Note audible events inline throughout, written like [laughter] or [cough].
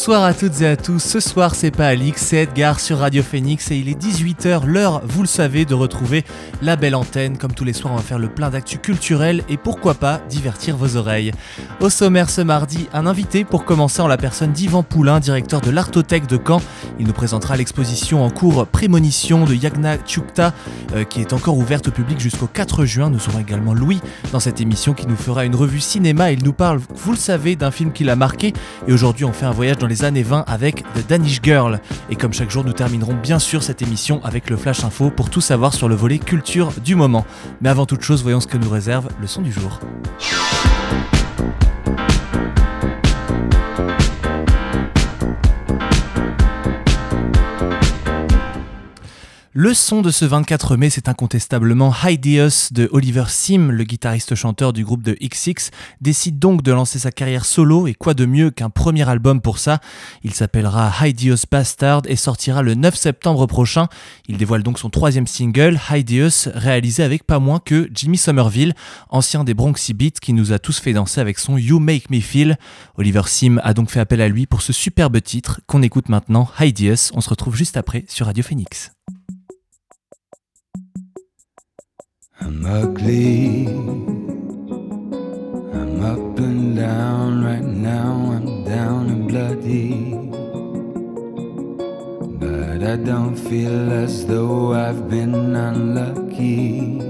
Bonsoir à toutes et à tous. Ce soir, c'est pas Alix, c'est Edgar sur Radio Phoenix et il est 18h, l'heure, vous le savez, de retrouver la belle antenne. Comme tous les soirs, on va faire le plein d'actu culturel et pourquoi pas divertir vos oreilles. Au sommaire ce mardi, un invité pour commencer en la personne d'Yvan Poulain, directeur de l'Artothèque de Caen. Il nous présentera l'exposition en cours Prémonition de Yagna Tchukta euh, qui est encore ouverte au public jusqu'au 4 juin. Nous aurons également Louis dans cette émission qui nous fera une revue cinéma. Il nous parle, vous le savez, d'un film qui l'a marqué et aujourd'hui on fait un voyage dans les années 20 avec The Danish Girl. Et comme chaque jour, nous terminerons bien sûr cette émission avec le Flash Info pour tout savoir sur le volet culture du moment. Mais avant toute chose, voyons ce que nous réserve le son du jour. Le son de ce 24 mai, c'est incontestablement Hideous de Oliver Sim, le guitariste-chanteur du groupe de XX, décide donc de lancer sa carrière solo et quoi de mieux qu'un premier album pour ça. Il s'appellera Hideous Bastard et sortira le 9 septembre prochain. Il dévoile donc son troisième single, Hideous, réalisé avec pas moins que Jimmy Somerville, ancien des Bronxy Beats qui nous a tous fait danser avec son You Make Me Feel. Oliver Sim a donc fait appel à lui pour ce superbe titre qu'on écoute maintenant, Hideous. On se retrouve juste après sur Radio Phoenix. I'm ugly. I'm up and down right now. I'm down and bloody. But I don't feel as though I've been unlucky.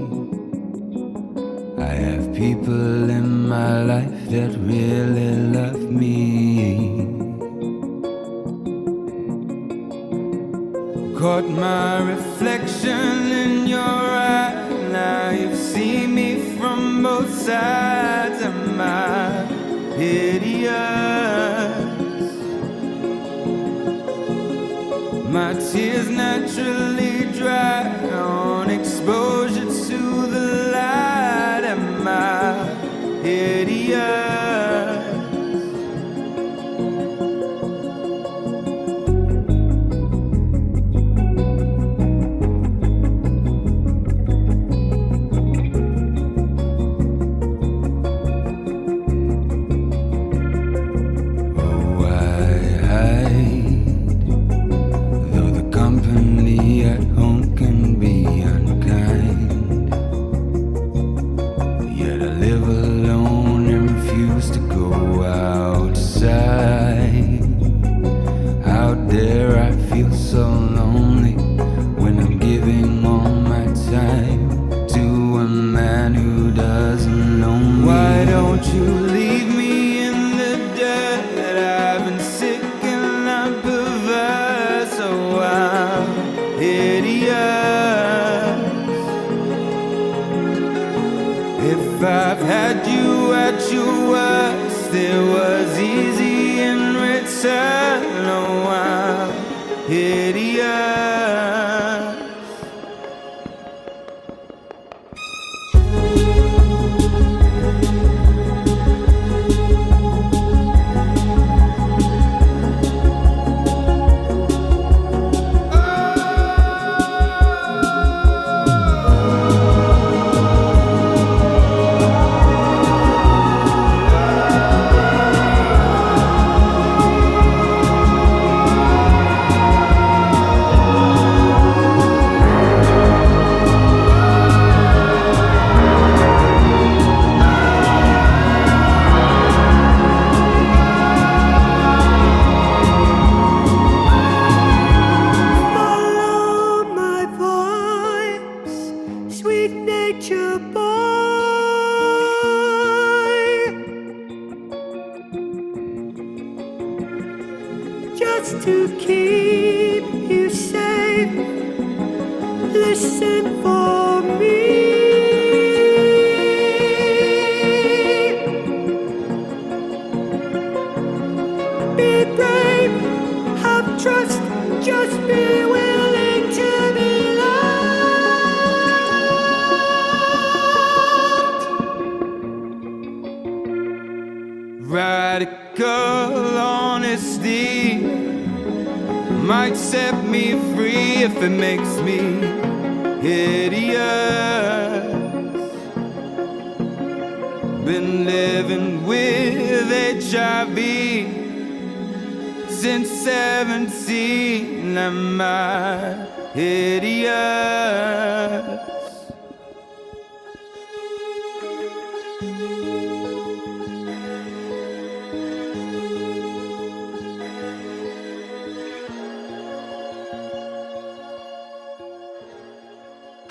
I have people in my life that really to quería.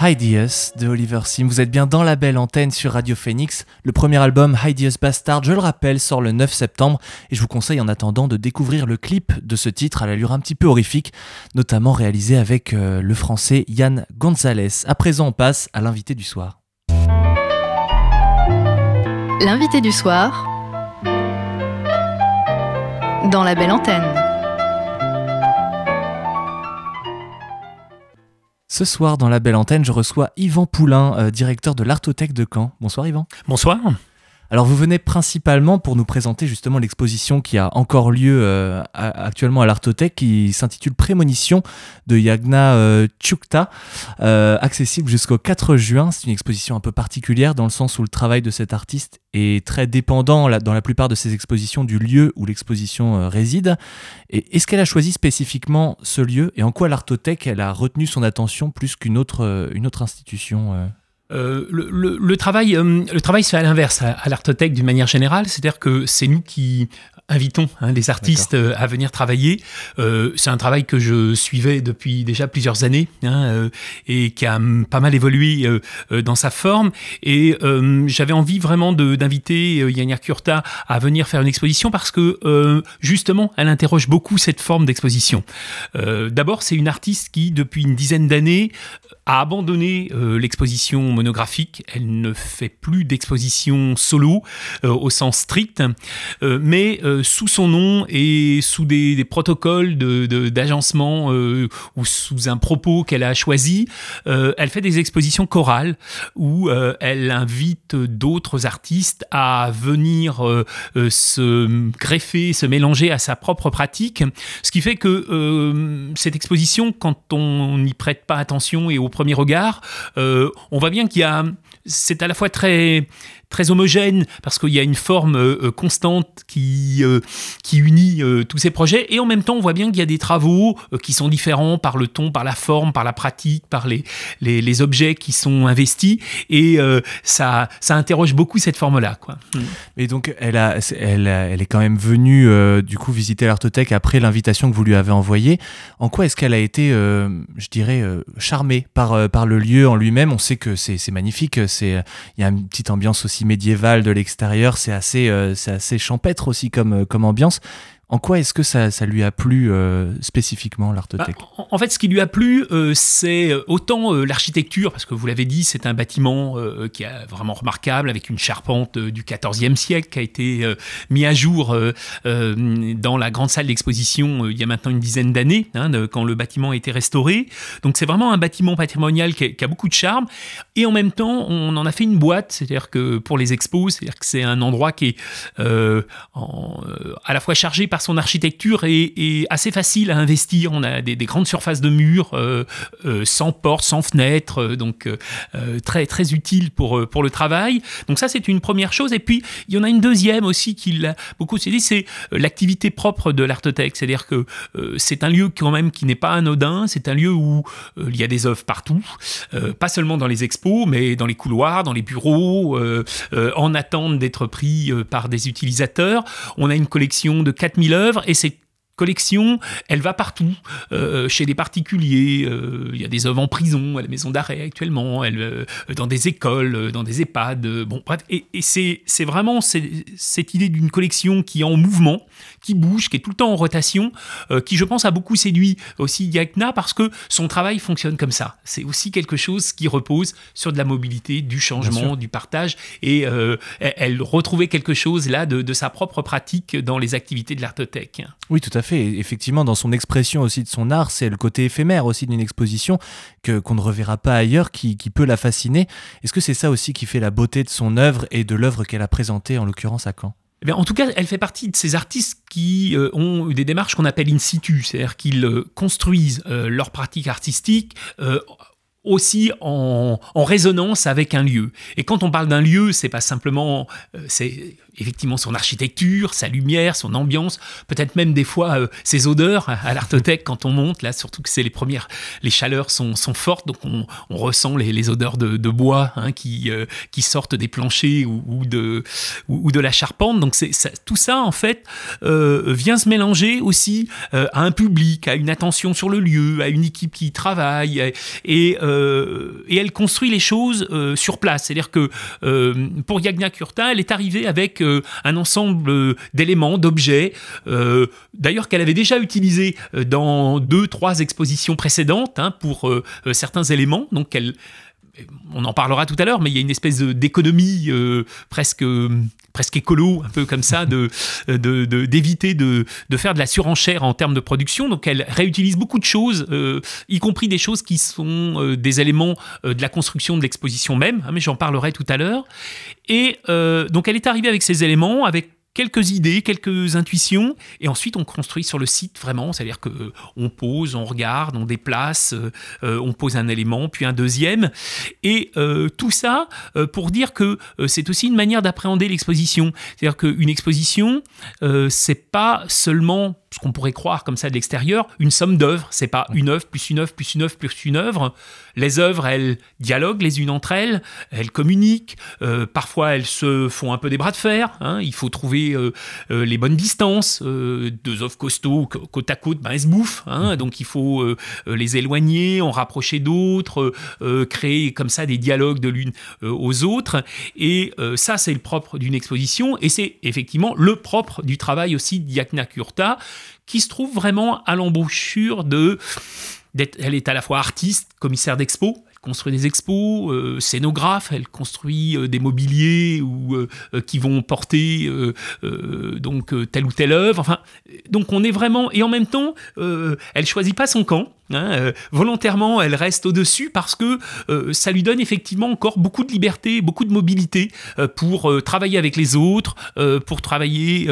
Hideous de Oliver Sim. Vous êtes bien dans la belle antenne sur Radio Phoenix. Le premier album Hideous Bastard, je le rappelle, sort le 9 septembre et je vous conseille en attendant de découvrir le clip de ce titre à l'allure un petit peu horrifique, notamment réalisé avec euh, le français Yann Gonzalez. À présent, on passe à l'invité du soir. L'invité du soir dans la belle antenne. Ce soir, dans la belle antenne, je reçois Yvan Poulain, euh, directeur de l'Artothèque de Caen. Bonsoir Yvan. Bonsoir. Alors vous venez principalement pour nous présenter justement l'exposition qui a encore lieu euh, actuellement à l'Artothèque qui s'intitule Prémonition de Yagna euh, Tchukta, euh, accessible jusqu'au 4 juin. C'est une exposition un peu particulière dans le sens où le travail de cet artiste est très dépendant dans la plupart de ses expositions du lieu où l'exposition réside. Et est-ce qu'elle a choisi spécifiquement ce lieu et en quoi l'Artothèque a retenu son attention plus qu'une autre, une autre institution euh, le, travail, euh, le travail se fait à l'inverse à, à l'Artothèque d'une manière générale, c'est-à-dire que c'est nous qui invitons hein, les artistes euh, à venir travailler. c'est un travail que je suivais depuis déjà plusieurs années hein, et qui a pas mal évolué dans sa forme. Et j'avais envie vraiment d'inviter Yannia Kurta à venir faire une exposition parce que justement, elle interroge beaucoup cette forme d'exposition. D'abord, c'est une artiste qui, depuis une dizaine d'années, a abandonné l'exposition monographique. Elle ne fait plus d'exposition solo euh, au sens strict, euh, mais euh, sous son nom et sous des, protocoles d'agencement de, ou sous un propos qu'elle a choisi, elle fait des expositions chorales où elle invite d'autres artistes à venir se greffer, se mélanger à sa propre pratique, ce qui fait que cette exposition, quand on n'y prête pas attention et au premier regard, on voit bien qu'il y a, c'est à la fois très très homogène parce qu'il y a une forme euh, euh, constante qui, euh, qui unit tous ces projets et en même temps on voit bien qu'il y a des travaux qui sont différents par le ton, par la forme, par la pratique, par les, les, objets qui sont investis et ça, ça interroge beaucoup cette forme-là. Quoi. Et donc elle, a, elle, elle est quand même venue du coup visiter l'Artothèque après l'invitation que vous lui avez envoyée. En quoi est-ce qu'elle a été, je dirais, charmée par, par le lieu en lui-même? On sait que c'est magnifique, il y a une petite ambiance aussi médiéval de l'extérieur, c'est assez, euh, assez champêtre aussi comme, euh, comme ambiance. En quoi est-ce que ça, ça, lui a plu euh, spécifiquement, l'Artothèque bah, En fait, ce qui lui a plu, euh, c'est euh, autant l'architecture, parce que vous l'avez dit, c'est un bâtiment qui est vraiment remarquable, avec une charpente du XIVe siècle qui a été mis à jour dans la grande salle d'exposition il y a maintenant une dizaine d'années, hein, quand le bâtiment a été restauré. Donc c'est vraiment un bâtiment patrimonial qui a, beaucoup de charme. Et en même temps, on en a fait une boîte, c'est-à-dire que pour les expos, c'est-à-dire que c'est un endroit qui est à la fois chargé par son architecture est, assez facile à investir. On a des, grandes surfaces de murs euh, euh, sans portes, sans fenêtres, euh, donc très très utile pour pour le travail. Donc ça c'est une première chose. Et puis il y en a une deuxième aussi qui a beaucoup dit, c'est l'activité propre de l'artothèque. C'est-à-dire que c'est un lieu quand même qui n'est pas anodin. C'est un lieu où il y a des œuvres partout, pas seulement dans les expos, mais dans les couloirs, dans les bureaux, en attente d'être pris par des utilisateurs. On a une collection de 4000 œuvres et c'est collection, elle va partout, euh, chez des particuliers, euh, il y a des œuvres en prison, à la maison d'arrêt actuellement, elle, euh, dans des écoles, dans des EHPAD, bon bref, et, c'est, vraiment cette idée d'une collection qui est en mouvement, qui bouge, qui est tout le temps en rotation, qui je pense a beaucoup séduit aussi Yakna parce que son travail fonctionne comme ça. C'est aussi quelque chose qui repose sur de la mobilité, du changement, du partage, et elle retrouvait quelque chose là de, de sa propre pratique dans les activités de l'artothèque. Oui, tout à fait effectivement, dans son expression aussi de son art, c'est le côté éphémère aussi d'une exposition que qu'on ne reverra pas ailleurs, qui, peut la fasciner. Est-ce que c'est ça aussi qui fait la beauté de son œuvre et de l'œuvre qu'elle a présentée, en l'occurrence à Caen? Eh en tout cas, elle fait partie de ces artistes qui euh, ont des démarches qu'on appelle in situ, c'est-à-dire qu'ils euh, construisent euh, leur pratique artistique aussi en, résonance avec un lieu. Et quand on parle d'un lieu, c'est pas simplement, euh, c'est effectivement son architecture, sa lumière, son ambiance, peut-être même des fois euh, ses odeurs à l'artothèque quand on monte, là surtout que c'est les premières, les chaleurs sont, sont fortes, donc on, ressent les, les, odeurs de, bois hein, qui, euh, qui sortent des planchers ou, de, ou, de la charpente. Donc tout ça en fait euh, vient se mélanger aussi à un public, à une attention sur le lieu, à une équipe qui travaille et, et, et elle construit les choses sur place. C'est-à-dire que pour Yagna Kurta, elle est arrivée avec euh, un ensemble euh, d'éléments, d'objets, euh, d'ailleurs qu'elle avait déjà utilisé dans deux, trois expositions précédentes hein, pour certains éléments. Donc elle, on en parlera tout à l'heure, mais il y a une espèce d'économie presque presque écolo, un peu comme ça, de d'éviter de, de, faire de la surenchère en termes de production. Donc elle réutilise beaucoup de choses, y compris des choses qui sont des éléments de la construction de l'exposition même, hein, mais j'en parlerai tout à l'heure. Et donc elle est arrivée avec ces éléments, avec quelques idées, quelques intuitions, et ensuite on construit sur le site vraiment, c'est-à-dire que euh, on pose, on regarde, on déplace, euh, euh, on pose un élément, puis un deuxième, et tout ça pour dire que c'est aussi une manière d'appréhender l'exposition, c'est-à-dire qu'une exposition, c'est pas seulement ce qu'on pourrait croire comme ça de l'extérieur, une somme d'œuvres. C'est pas une œuvre plus une œuvre plus une œuvre plus une œuvre. Les œuvres, elles dialoguent les unes entre elles, elles communiquent. Euh, parfois, elles se font un peu des bras de fer. Hein. Il faut trouver euh, euh, les bonnes distances. deux œuvres costauds côte à côte, ben, elles se bouffent. Hein. Donc, il faut les éloigner, en rapprocher d'autres, créer comme ça des dialogues de l'une aux autres. Et ça, c'est le propre d'une exposition. Et c'est effectivement le propre du travail aussi d'Yakna Kurta qui se trouve vraiment à l'embouchure de... Elle est à la fois artiste, commissaire d'expo, construit des expos, euh, scénographe, elle construit euh, des mobiliers euh, qui vont porter donc telle ou telle œuvre. Enfin, donc on est vraiment et en même temps, elle choisit pas son camp. Hein, euh, volontairement, elle reste au-dessus parce que euh, ça lui donne effectivement encore beaucoup de liberté, beaucoup de mobilité euh, pour travailler avec les autres, pour travailler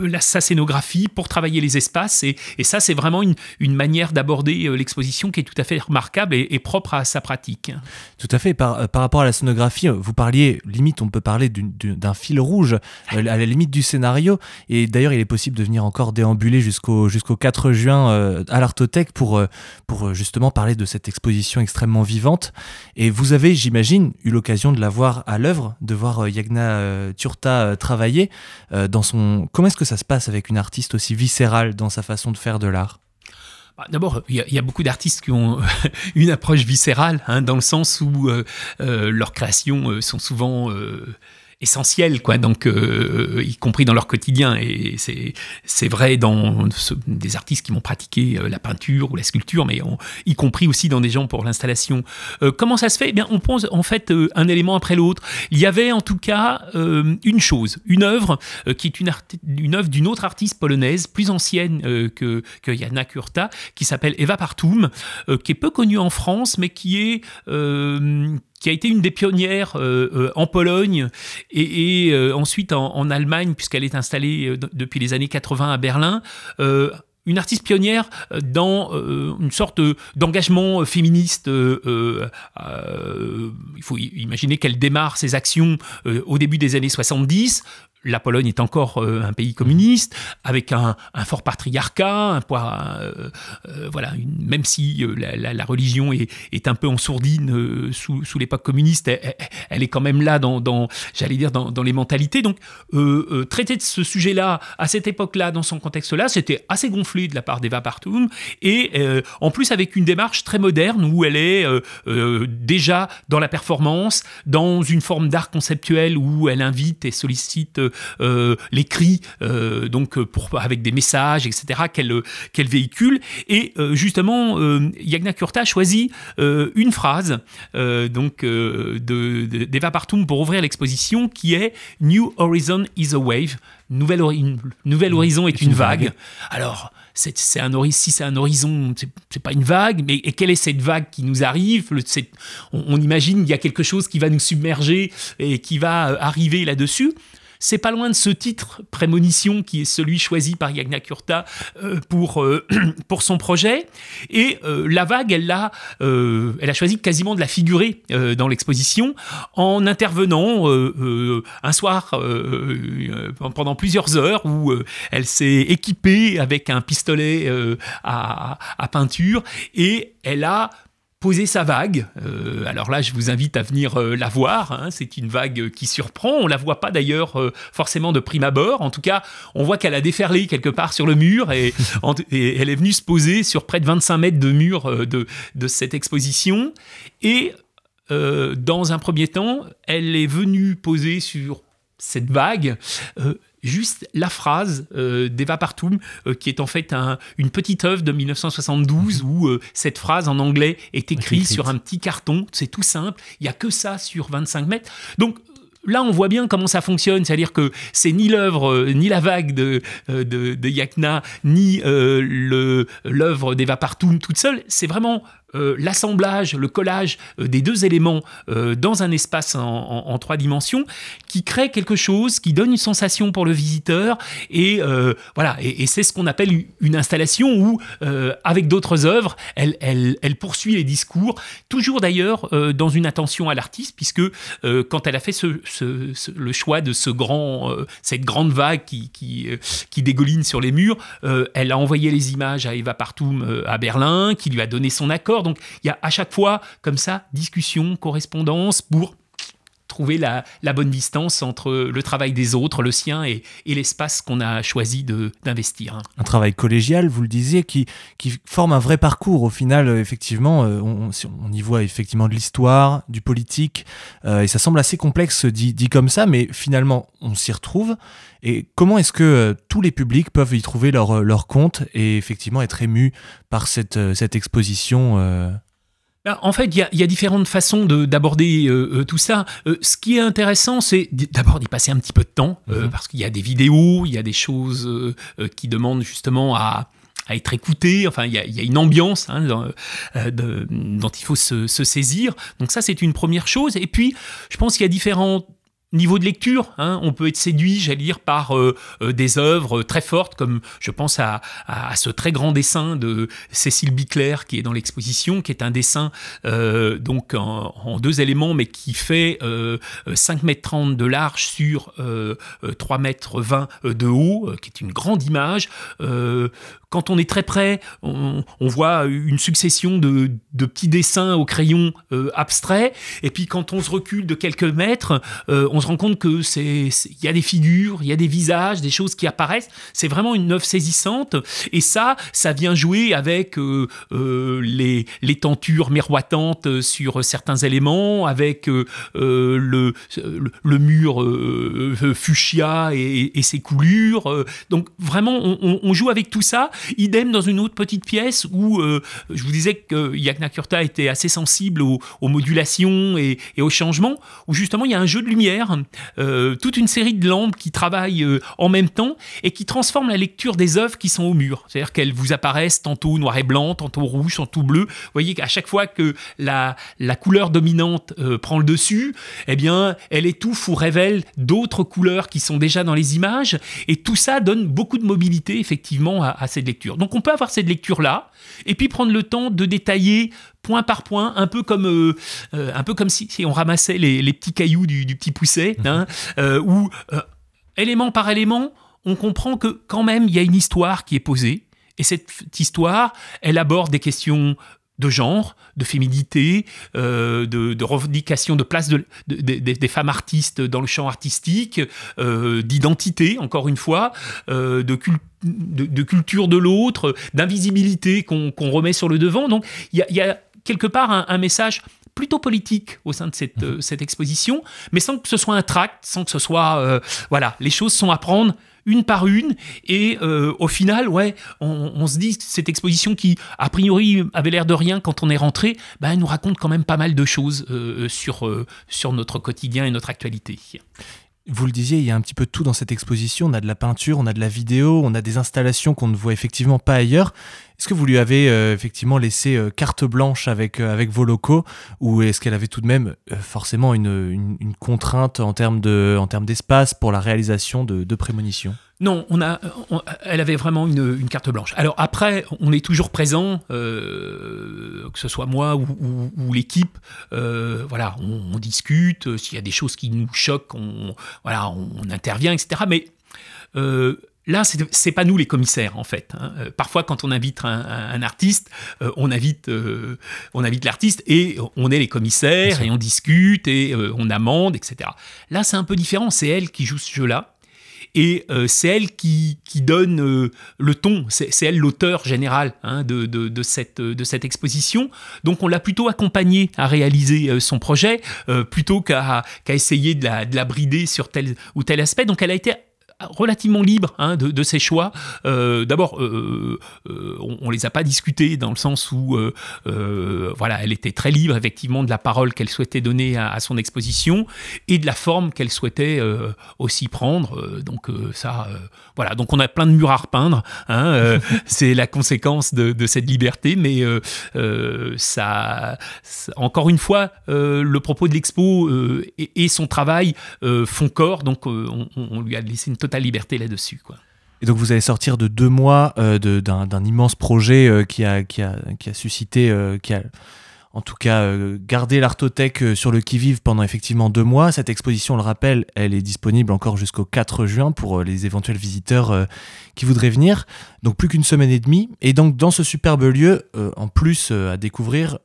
la, sa scénographie, pour travailler les espaces. Et, ça, c'est vraiment une, manière d'aborder l'exposition qui est tout à fait remarquable et, propre à sa pratique. Tout à fait. Par, par, rapport à la scénographie, vous parliez, limite, on peut parler d'un fil rouge à la limite du scénario. Et d'ailleurs, il est possible de venir encore déambuler jusqu'au jusqu'au 4 juin à l'Artothèque pour pour euh, justement parler de cette exposition extrêmement vivante. Et vous avez, j'imagine, eu l'occasion de la voir à l'œuvre, de voir euh, Yagna euh, Turta travailler dans son. Comment est-ce que ça se passe avec une artiste aussi viscérale dans sa façon de faire de l'art? Bah, D'abord, il y, a beaucoup d'artistes qui ont [laughs] une approche viscérale, hein, dans le sens où leurs créations sont souvent essentiels, quoi. Donc, euh, y compris dans leur quotidien. Et c'est vrai dans des artistes qui vont pratiquer euh, la peinture ou la sculpture, mais y compris aussi dans des gens pour l'installation. Euh, comment ça se fait? Eh bien, on pose en fait un élément après l'autre. Il y avait en tout cas une chose, une œuvre qui est une, œuvre d'une autre artiste polonaise, plus ancienne que, que Kurta, qui s'appelle Eva Partum, qui est peu connue en France, mais qui est qui a été une des pionnières euh, euh, en Pologne et, euh, ensuite en, Allemagne, puisqu'elle est installée depuis les années 80 à Berlin une artiste pionnière dans une sorte d'engagement féministe. il faut imaginer qu'elle démarre ses actions au début des années 70 la Pologne est encore euh, un pays communiste, avec un, fort patriarcat, un poids, euh, euh, voilà, même si la, religion est, un peu en sourdine sous, l'époque communiste, elle, est quand même là dans, j'allais dire, dans, les mentalités. Donc, traiter de ce sujet-là à cette époque-là, dans son contexte-là, c'était assez gonflé de la part d'Eva Partum, et en plus avec une démarche très moderne où elle est déjà dans la performance, dans une forme d'art conceptuel où elle invite et sollicite euh, les cris, euh, donc pour, avec des messages, etc., qu'elle qu'elle véhicule. Et euh, justement, Yagna Kurta a choisi une phrase donc de, d'Eva Partum pour ouvrir l'exposition qui est New Horizon is a wave. Nouvelle, nouvel horizon est, une, vague. Alors, c'est, un si c'est un horizon, c'est, pas une vague, mais et quelle est cette vague qui nous arrive? On, on, imagine qu'il y a quelque chose qui va nous submerger et qui va arriver là-dessus c'est pas loin de ce titre prémonition qui est celui choisi par Yagna Kurta pour [clears throat] pour son projet. Et la vague, elle a elle a choisi quasiment de la figurer dans l'exposition en intervenant un soir pendant plusieurs heures où elle s'est équipée avec un pistolet à, à peinture et elle a posé sa vague. Euh, alors là, je vous invite à venir euh, la voir. Hein. C'est une vague qui surprend. On la voit pas d'ailleurs euh, forcément de prime abord. En tout cas, on voit qu'elle a déferlé quelque part sur le mur et, [laughs] elle est venue se poser sur près de 25 mètres de mur de, de cette exposition. Et dans un premier temps, elle est venue poser sur cette vague juste la phrase euh, d'Eva Partum, euh, qui est en fait une petite œuvre de 1972 mhm. où euh, cette phrase en anglais est écrite sur un petit carton. C'est tout simple. Il n'y a que ça sur 25 mètres. Donc, Là, on voit bien comment ça fonctionne, c'est-à-dire que c'est ni l'œuvre, ni la vague de, de, de Yakna, ni l'œuvre d'Eva Partum toute seule. C'est vraiment euh, l'assemblage, le collage euh, des deux éléments euh, dans un espace en, trois dimensions qui crée quelque chose, qui donne une sensation pour le visiteur. Et voilà, et, c'est ce qu'on appelle une installation où, avec d'autres œuvres, elle, poursuit les discours, toujours d'ailleurs dans une attention à l'artiste, puisque quand elle a fait le choix de cette grande vague qui, qui, qui, dégoline sur les murs, elle a envoyé les images à Eva Partum à Berlin, qui lui a donné son accord. Donc il y a à chaque fois, comme ça, discussion, correspondance pour trouver la, bonne distance entre le travail des autres, le sien et, l'espace qu'on a choisi d'investir. Un travail collégial, vous le disiez, qui, qui forme un vrai parcours. Au final, euh, effectivement, euh, on, y voit effectivement de l'histoire, du politique, euh, et ça semble assez complexe dit, comme ça, mais finalement, on s'y retrouve. Et comment est-ce que tous les publics peuvent y trouver leur, leur compte et effectivement être émus par cette, cette exposition en fait, il y, a, différentes façons d'aborder euh, euh, tout ça. Euh, ce qui est intéressant, c'est d'abord d'y passer un petit peu de temps, mhm. parce qu'il y a des vidéos, il y a des choses qui demandent justement à, être écoutées. Enfin, il y, a, une ambiance hein, dont il faut se, se saisir. Donc ça, c'est une première chose. Et puis, je pense qu'il y a différents Niveau de lecture, hein, on peut être séduit, j'allais dire, par euh, euh, des œuvres très fortes, comme je pense à, ce très grand dessin de Cécile Bicler qui est dans l'exposition, qui est un dessin euh, donc en, deux éléments, mais qui fait 5 mètres 30 de large sur 3 mètres 20 de haut, qui est une grande image quand on est très près, on, voit une succession de, petits dessins au crayon euh, abstrait. Et puis quand on se recule de quelques mètres, euh, on se rend compte que c'est, il y a des figures, il y a des visages, des choses qui apparaissent. C'est vraiment une œuvre saisissante. Et ça, ça vient jouer avec euh, les, les tentures miroitantes sur certains éléments, avec le, mur fuchsia et, ses coulures. donc vraiment, on joue avec tout ça Idem dans une autre petite pièce où euh, je vous disais que Yagna Kurta était assez sensible aux, modulations et, aux changements, où justement il y a un jeu de lumière, euh, toute une série de lampes qui travaillent euh, en même temps et qui transforment la lecture des œuvres qui sont au mur. C'est-à-dire qu'elles vous apparaissent tantôt noir et blanc, tantôt rouge, tantôt bleu. Vous voyez qu'à chaque fois que la, la couleur dominante prend le dessus, eh bien, elle étouffe ou révèle d'autres couleurs qui sont déjà dans les images. Et tout ça donne beaucoup de mobilité, effectivement, à, à cette lecture. Donc on peut avoir cette lecture-là, et puis prendre le temps de détailler point par point, un peu comme, euh, euh, un peu comme si, on ramassait les, petits cailloux du, petit pousset, mhm. hein, euh, où élément par élément, on comprend que quand même il y a une histoire qui est posée, et cette histoire, elle aborde des questions de genre, de féminité, euh, de, revendication de place de, des femmes artistes dans le champ artistique, euh, d'identité, encore une fois, euh, de, de, culture de l'autre, d'invisibilité qu'on remet sur le devant. Donc il y, a, quelque part un, message plutôt politique au sein de cette, mmh. cette, exposition, mais sans que ce soit un tract, sans que ce soit... voilà, les choses sont à prendre une par une. Et euh, au final, on, se dit cette exposition qui, a priori, avait l'air de rien quand on est rentré, ben, elle nous raconte quand même pas mal de choses euh, sur, euh, sur notre quotidien et notre actualité. Vous le disiez, il y a un petit peu tout dans cette exposition. On a de la peinture, on a de la vidéo, on a des installations qu'on ne voit effectivement pas ailleurs. Est-ce que vous lui avez euh, effectivement laissé euh, carte blanche avec, euh, avec vos locaux ou est-ce qu'elle avait tout de même forcément une, une, contrainte en termes, de, d'espace pour la réalisation de, de prémonitions? Non, on a, elle avait vraiment une, une, carte blanche. Alors après, on est toujours présent, que ce soit moi ou, ou, l'équipe. voilà, on, discute. S'il y a des choses qui nous choquent, on, voilà, on, intervient, etc. Mais Là, c'est pas nous les commissaires en fait. Hein. Euh, parfois, quand on invite un, artiste, euh, on invite, euh, on invite l'artiste et on est les commissaires et on discute et on amende, etc. Là, c'est un peu différent. C'est elle qui joue ce jeu-là et c'est elle qui, qui donne le ton. C'est elle l'auteur général hein, de, de, de, cette, de cette exposition. Donc, on l'a plutôt accompagnée à réaliser son projet plutôt qu'à essayer de la, de la brider sur tel ou tel aspect. Donc, elle a été relativement libre hein, de, ses choix. Euh, d'abord, euh, euh, on, ne les a pas discutés dans le sens où, voilà, elle était très libre effectivement de la parole qu'elle souhaitait donner à, son exposition et de la forme qu'elle souhaitait aussi prendre. donc ça, voilà. Donc on a plein de murs à repeindre. Hein, [laughs] c'est la conséquence de, cette liberté, mais ça, encore une fois, le propos de l'expo et, son travail font corps. Donc on, on lui a laissé une totale liberté là-dessus. Quoi. Et donc vous allez sortir de deux mois euh, d'un immense projet euh, qui, a, qui, a, qui, a, suscité, euh, qui a en tout cas gardé l'artothèque sur le qui-vive pendant effectivement deux mois. Cette exposition, on le rappelle, elle est disponible encore jusqu'au 4 juin pour les éventuels visiteurs qui voudraient venir. Donc plus qu'une semaine et demie. Et donc dans ce superbe lieu, en plus à découvrir,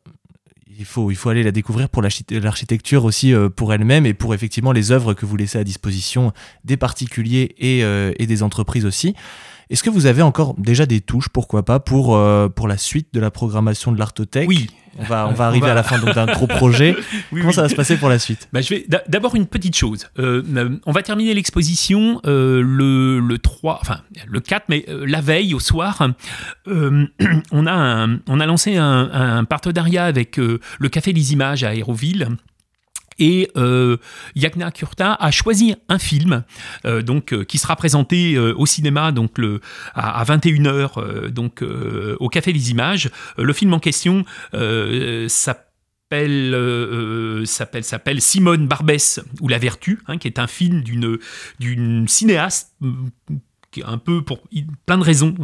il faut, aller la découvrir pour l'architecture aussi euh, pour elle-même et pour effectivement les œuvres que vous laissez à disposition des particuliers et, euh, et des entreprises aussi. Est-ce que vous avez encore déjà des touches, pourquoi pas, pour, euh, pour la suite de la programmation de l'Artothèque Oui. On va, on va arriver à la fin d'un gros projet. [laughs] Comment ça va se passer pour la suite? Bah, je vais D'abord, une petite chose. Euh, euh, on va terminer l'exposition le, le 3, enfin le 4, mais la veille, au soir, [clears throat] on, a on a lancé un, un partenariat avec le Café des Images à Aéroville et euh, Yagna Kurta a choisi un film euh, donc euh, qui sera présenté euh, au cinéma donc le à, 21h donc au Café des Images. Le film en question s'appelle s'appelle s'appelle Simone Barbès ou la vertu hein, qui est un film d'une d'une cinéaste qui est un peu pour plein de raisons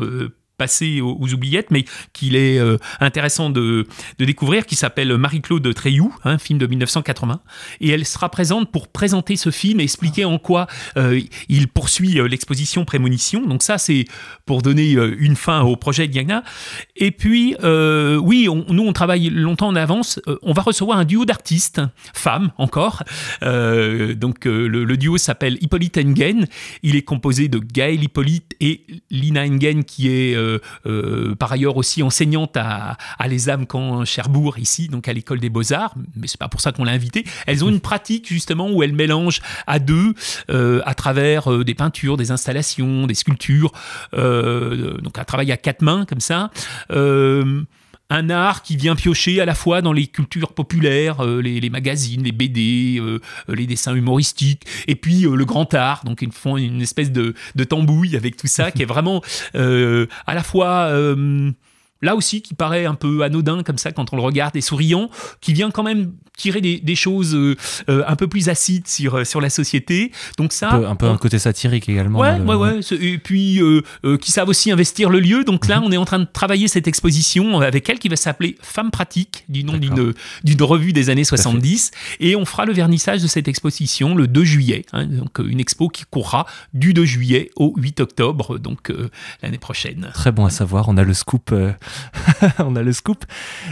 passé aux, oubliettes, mais qu'il est euh, intéressant de, de, découvrir, qui s'appelle Marie-Claude Treilloux, un hein, film de 1980, et elle sera présente pour présenter ce film et expliquer en quoi euh, il poursuit euh, l'exposition Prémonition. Donc ça, c'est pour donner une fin au projet Diana. Et puis, oui, nous, on travaille longtemps en avance. on va recevoir un duo d'artistes, femmes encore. donc le, duo s'appelle Hippolyte Engen. Il est composé de Gaël Hippolyte et Lina Engen, qui est par ailleurs aussi enseignante à, à Les Âmes Camp Cherbourg, ici, donc à l'école des Beaux-Arts, mais c'est pas pour ça qu'on l'a invitée. Elles ont une [laughs] pratique justement où elles mélangent à deux, euh, à travers des peintures, des installations, des sculptures, donc un travail à quatre mains comme ça un art qui vient piocher à la fois dans les cultures populaires, euh, les, magazines, les BD, euh, les dessins humoristiques, et puis euh, le grand art. Donc ils font une espèce de, de tambouille avec tout ça qui est vraiment à la fois là aussi qui paraît un peu anodin comme ça quand on le regarde et souriant, qui vient quand même tirer des, choses euh, euh, un peu plus acides sur, euh, sur la société. Donc ça, un peu, un, côté satirique également. Ouais, ouais, ouais. Et puis qui savent aussi investir le lieu. Donc là, mhm. on est en train de travailler cette exposition avec elle qui va s'appeler Femme pratique, du nom d'une d'une revue des années 70. Et on fera le vernissage de cette exposition le 2 juillet. Hein. donc une expo qui courra du 2 juillet au 8 octobre, donc l'année prochaine. Très bon à savoir. On a le scoop. [laughs] on a le scoop.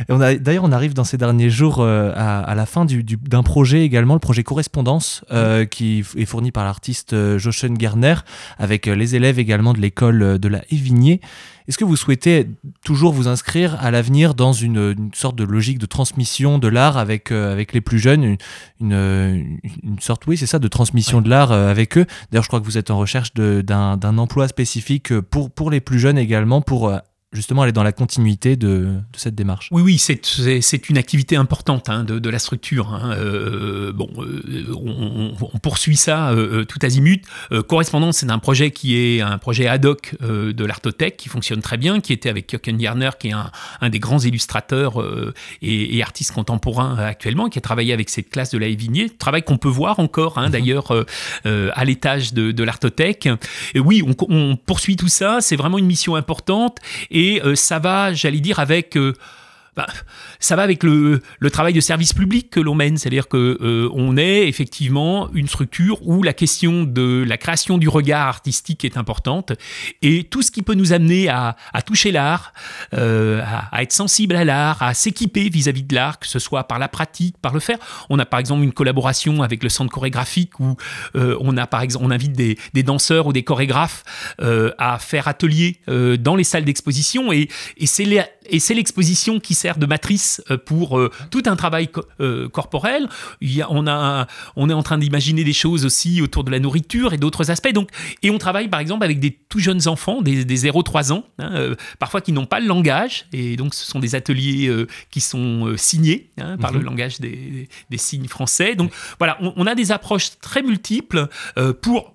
D'ailleurs, on arrive dans ces derniers jours à à la fin d'un projet également, le projet Correspondance, euh, qui est fourni par l'artiste euh, Joshen Garner, avec euh, les élèves également de l'école de la Évigné. Est-ce que vous souhaitez toujours vous inscrire à l'avenir dans une, sorte de logique de transmission de l'art avec, avec les plus jeunes, une, une, sorte, oui, c'est ça, de transmission de l'art avec eux? D'ailleurs, je crois que vous êtes en recherche d'un emploi spécifique pour, pour les plus jeunes également, pour justement, elle est dans la continuité de, cette démarche. Oui, oui, c'est une activité importante hein, de, la structure. Hein. Euh, bon, euh, on, poursuit ça euh, tout azimut. correspondance, c'est un projet qui est un projet ad hoc de l'Artothèque qui fonctionne très bien, qui était avec Jürgen Garner, qui est un, des grands illustrateurs et, artistes contemporains actuellement, qui a travaillé avec cette classe de la Évigné, travail qu'on peut voir encore hein, mhm. d'ailleurs à l'étage de, de l'Artothèque. Et oui, on, on poursuit tout ça, c'est vraiment une mission importante et ça va, j'allais dire, avec bah, ça va avec le, travail de service public que l'on mène, c'est-à-dire que euh, on est effectivement une structure où la question de la création du regard artistique est importante. Et tout ce qui peut nous amener à, toucher l'art, euh, à, être sensible à l'art, à s'équiper vis-à-vis de l'art, que ce soit par la pratique, par le faire. On a par exemple une collaboration avec le centre chorégraphique où euh, on a par exemple on invite des, danseurs ou des chorégraphes à faire atelier dans les salles d'exposition. Et, et c'est l'exposition qui de matrice euh, pour euh, tout un travail euh, corporel. Il on, a, on est en train d'imaginer des choses aussi autour de la nourriture et d'autres aspects. Donc, et on travaille par exemple avec des tout jeunes enfants, des, des 0-3 ans, hein, parfois qui n'ont pas le langage. Et donc, ce sont des ateliers qui sont signés hein, par le mhm. langage des, des, signes français. Donc, voilà, on, on, a des approches très multiples pour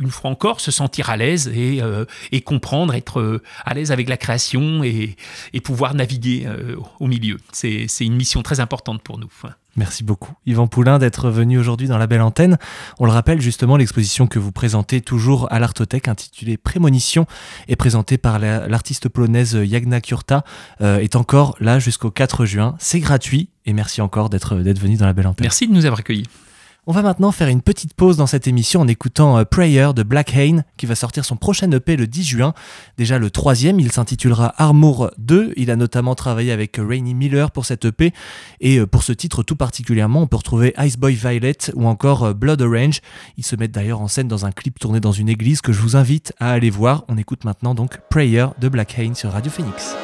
une fois encore, se sentir à l'aise et, euh, comprendre, être euh, à l'aise avec la création et, pouvoir naviguer euh, au milieu. C'est une mission très importante pour nous. Merci beaucoup, Yvan Poulain, d'être venu aujourd'hui dans la belle antenne. On le rappelle justement, l'exposition que vous présentez toujours à l'Artothèque, intitulée Prémonition, est présentée par l'artiste polonaise Jagna Kurta, est encore là jusqu'au 4 juin. C'est gratuit et merci encore d'être venu dans la belle antenne. Merci de nous avoir accueillis. On va maintenant faire une petite pause dans cette émission en écoutant euh, Prayer de Black Hane qui va sortir son prochain EP le 10 juin. Déjà le troisième, il s'intitulera Armour 2. Il a notamment travaillé avec Rainy Miller pour cet EP et euh, pour ce titre tout particulièrement, on peut retrouver Ice Boy Violet ou encore euh, Blood Orange. Ils se mettent d'ailleurs en scène dans un clip tourné dans une église que je vous invite à aller voir. On écoute maintenant donc Prayer de Black Hane sur Radio Phoenix.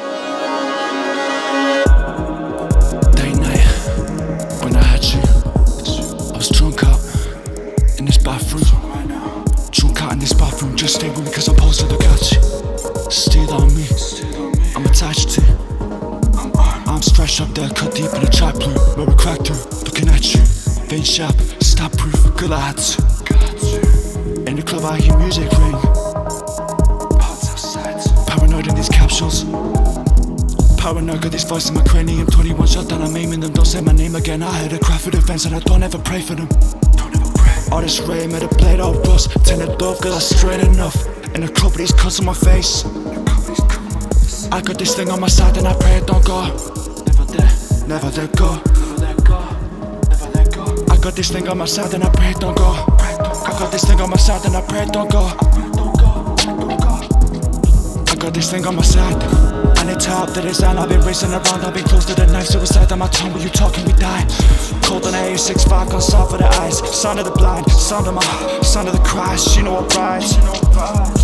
Cause I'm posted to catch Still on me, I'm attached to. I'm stretched up there, cut deep in trap blue Where we cracked through, looking at you. Vein sharp, stop proof, good lads In the club I hear music ring. Paranoid in these capsules. Paranoid, got these voices in my cranium. 21 shot down, I'm aiming them. Don't say my name again, I had a cry for defense And I don't ever pray for them all this rain made a blade out rust. Turn it off cause I straight enough. And the these cuts on my face. I got this thing on my side and I pray it don't go. Never there, never let go. Never there go. I got this thing on my side and I pray it don't go. I got this thing on my side and I pray it don't go Never don't go. I got this thing on my side. And it's hard that it's on. I've been racing around, I've been close to the knife. Suicide on my tongue, when you talking, we die. Cold on A65, on soft for the eyes. Son of the blind, son of my, son of the Christ. You know I rise.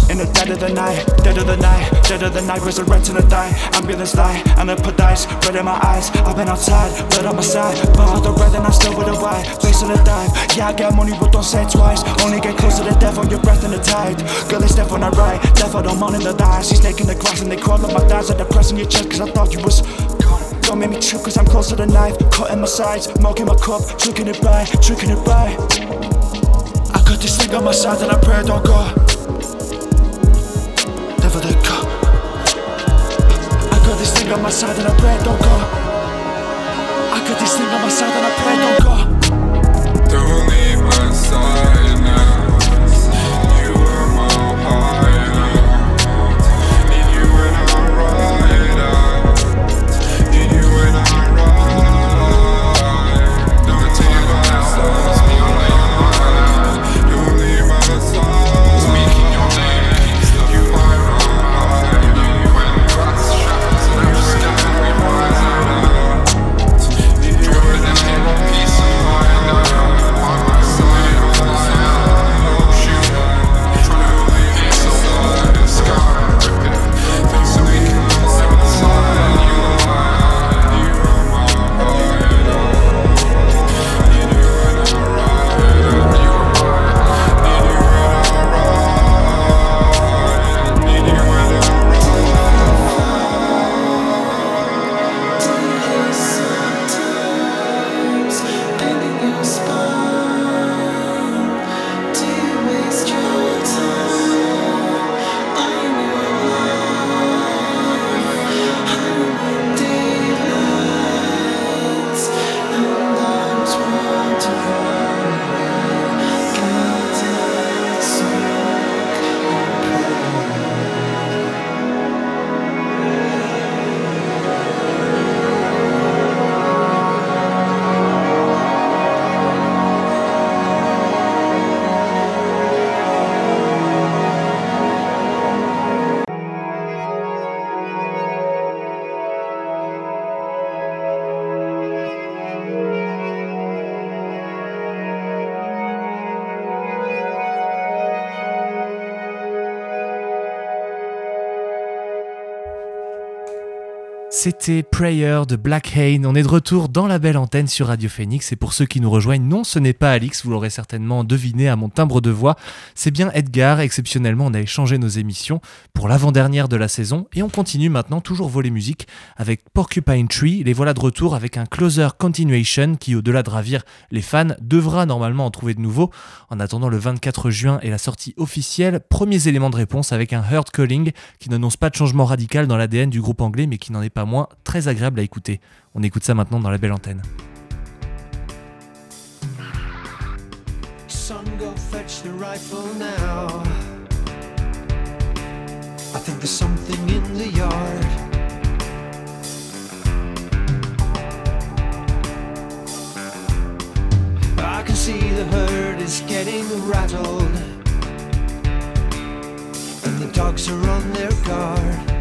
In the dead of the night, dead of the night, dead of the night, resurrecting the die. Ambulance die, and I put dice, red in my eyes. I've been outside, red on my side. But all the red and I'm still with a white. Facing the dive, yeah, I got money, but don't say it twice. Only get close to the death on your breath in the tide. Girl, it's death on the right, death on the moon in the thighs. She's taking the grass and they crawl up my thighs. Are depressing your chest, cause I thought you was. Don't make me trip cause I'm close to the knife Cutting my sides, milking my cup Drinking it by, drinking it by I got this thing on my side and I pray don't go never let go. I got this thing on my side and I pray don't go. I got this thing on my side and I pray don't go. Don't leave my side now. C'était Prayer de Black Hain. On est de retour dans la belle antenne sur Radio Phoenix. Et pour ceux qui nous rejoignent, non, ce n'est pas Alix, vous l'aurez certainement deviné à mon timbre de voix. C'est bien Edgar. Exceptionnellement, on a échangé nos émissions pour l'avant-dernière de la saison. Et on continue maintenant, toujours voler musique, avec Porcupine Tree. Les voilà de retour avec un closer continuation qui, au-delà de ravir les fans, devra normalement en trouver de nouveaux. En attendant le 24 juin et la sortie officielle, premiers éléments de réponse avec un Heart Calling qui n'annonce pas de changement radical dans l'ADN du groupe anglais, mais qui n'en est pas moins très agréable à écouter. On écoute ça maintenant dans la belle antenne. Son, go fetch the rifle now. I think there's something in the yard. I can see the herd is getting rattled, and the dogs are on their guard.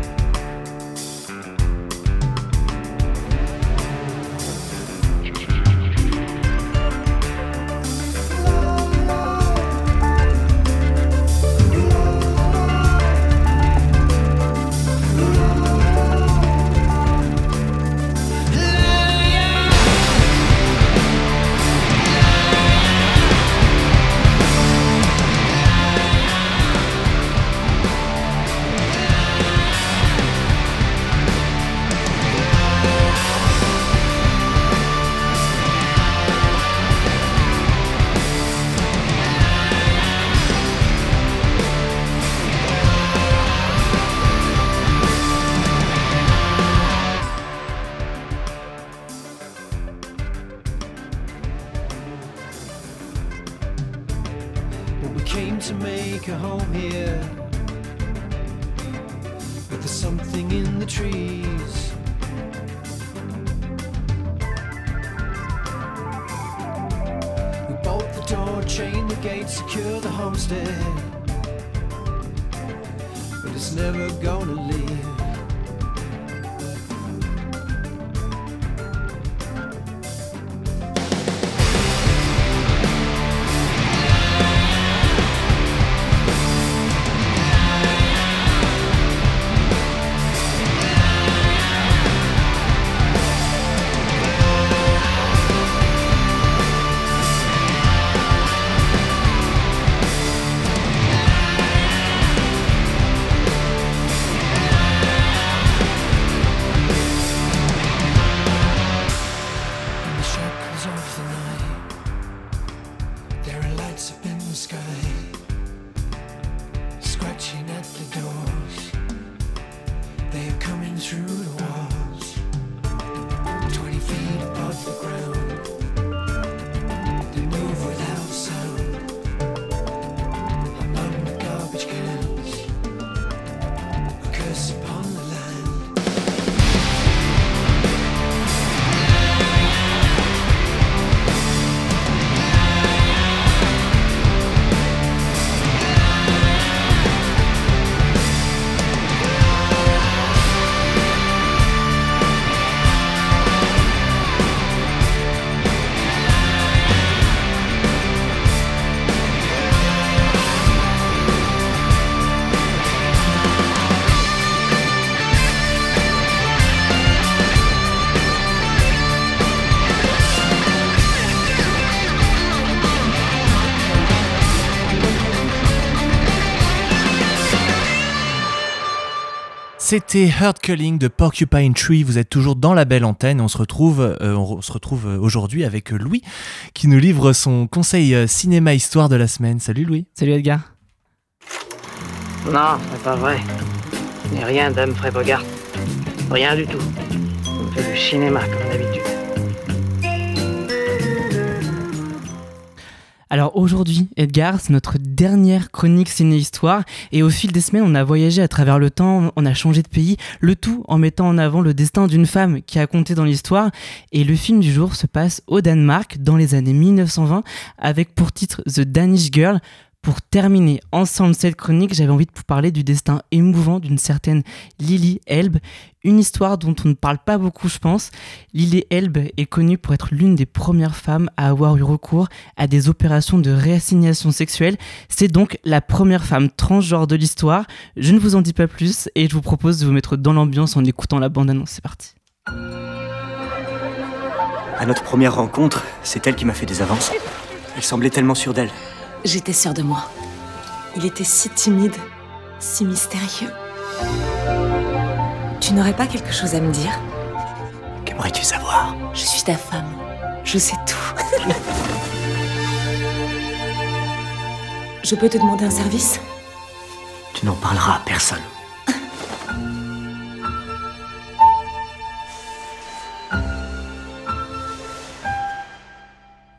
C'était Heart Culling de Porcupine Tree. Vous êtes toujours dans la belle antenne. On se retrouve, euh, on se retrouve euh, aujourd'hui avec Louis qui nous livre son conseil euh, cinéma histoire de la semaine. Salut Louis. Salut Edgar. Non, c'est pas vrai. Je n'ai rien d'Humphrey Bogart. Rien du tout. On fait du cinéma comme d'habitude. Alors aujourd'hui, Edgar, c'est notre dernière chronique ciné-histoire et au fil des semaines, on a voyagé à travers le temps, on a changé de pays, le tout en mettant en avant le destin d'une femme qui a compté dans l'histoire et le film du jour se passe au Danemark dans les années 1920 avec pour titre The Danish Girl. Pour terminer ensemble cette chronique, j'avais envie de vous parler du destin émouvant d'une certaine Lily Elbe, une histoire dont on ne parle pas beaucoup, je pense. Lily Elbe est connue pour être l'une des premières femmes à avoir eu recours à des opérations de réassignation sexuelle. C'est donc la première femme transgenre de l'histoire. Je ne vous en dis pas plus et je vous propose de vous mettre dans l'ambiance en écoutant la bande-annonce. C'est parti. À notre première rencontre, c'est elle qui m'a fait des avances. Elle semblait tellement sûre d'elle. J'étais sûre de moi. Il était si timide, si mystérieux. Tu n'aurais pas quelque chose à me dire? Qu'aimerais-tu savoir? Je suis ta femme. Je sais tout. Je peux te demander un service? Tu n'en parleras à personne.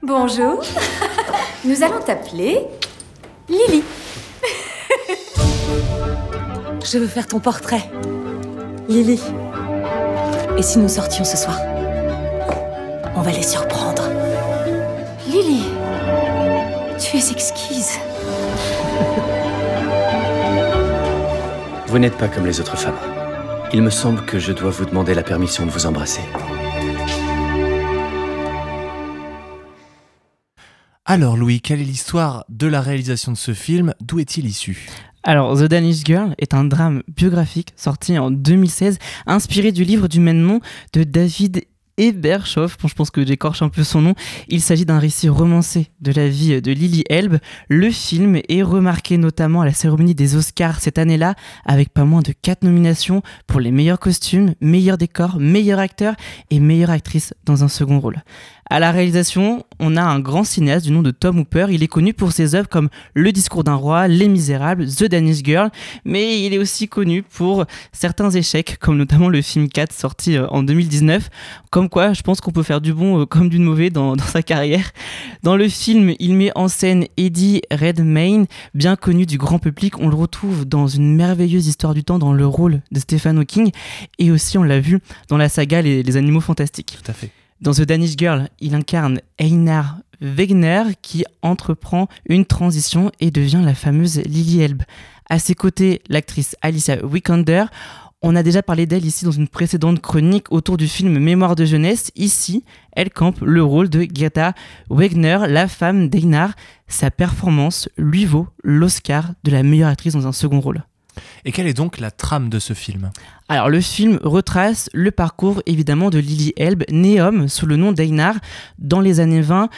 Bonjour. Nous allons t'appeler Lily. [laughs] Je veux faire ton portrait. Lily. Et si nous sortions ce soir? On va les surprendre. Lily. Tu es exquise. Vous n'êtes pas comme les autres femmes. Il me semble que je dois vous demander la permission de vous embrasser. Alors Louis, quelle est l'histoire de la réalisation de ce film? D'où est-il issu? Alors, The Danish Girl est un drame biographique sorti en 2016, inspiré du livre du même nom de David Ebershoff, je pense que j'écorche un peu son nom. Il s'agit d'un récit romancé de la vie de Lily Elbe. Le film est remarqué notamment à la cérémonie des Oscars cette année-là, avec pas moins de 4 nominations pour les meilleurs costumes, meilleurs décors, meilleur acteur et meilleure actrice dans un second rôle. À la réalisation, on a un grand cinéaste du nom de Tom Hooper. Il est connu pour ses œuvres comme Le discours d'un roi, Les Misérables, The Danish Girl, mais il est aussi connu pour certains échecs, comme notamment le film 4 sorti euh, en 2019. Comme quoi, je pense qu'on peut faire du bon euh, comme du mauvais [laughs] dans, sa carrière. Dans le film, il met en scène Eddie Redmayne, bien connu du grand public. On le retrouve dans une merveilleuse histoire du temps dans le rôle de Stephen Hawking, et aussi on l'a vu dans la saga Les, Les Animaux Fantastiques. Tout à fait. Dans The Danish Girl, il incarne Einar Wegener qui entreprend une transition et devient la fameuse Lily Elbe. À ses côtés, l'actrice Alicia Vikander. On a déjà parlé d'elle ici dans une précédente chronique autour du film Mémoire de jeunesse. Ici, elle campe le rôle de Greta Wegner, la femme d'Einar. Sa performance lui vaut l'Oscar de la meilleure actrice dans un second rôle. Et quelle est donc la trame de ce film? Alors le film retrace le parcours évidemment de Lily Elbe, née homme sous le nom d'Einar dans les années 20.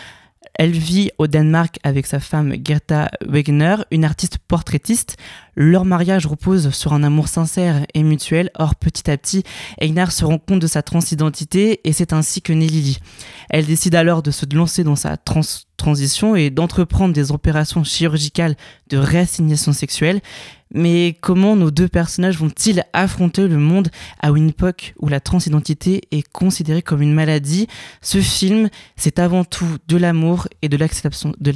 Elle vit au Danemark avec sa femme Greta Wegner, une artiste portraitiste. Leur mariage repose sur un amour sincère et mutuel. Or, petit à petit, Einar se rend compte de sa transidentité et c'est ainsi que naît Lily. Elle décide alors de se lancer dans sa trans transition et d'entreprendre des opérations chirurgicales de réassignation sexuelle. Mais comment nos deux personnages vont-ils affronter le monde à une époque où la transidentité est considérée comme une maladie? Ce film, c'est avant tout de l'amour et de l'acceptation de,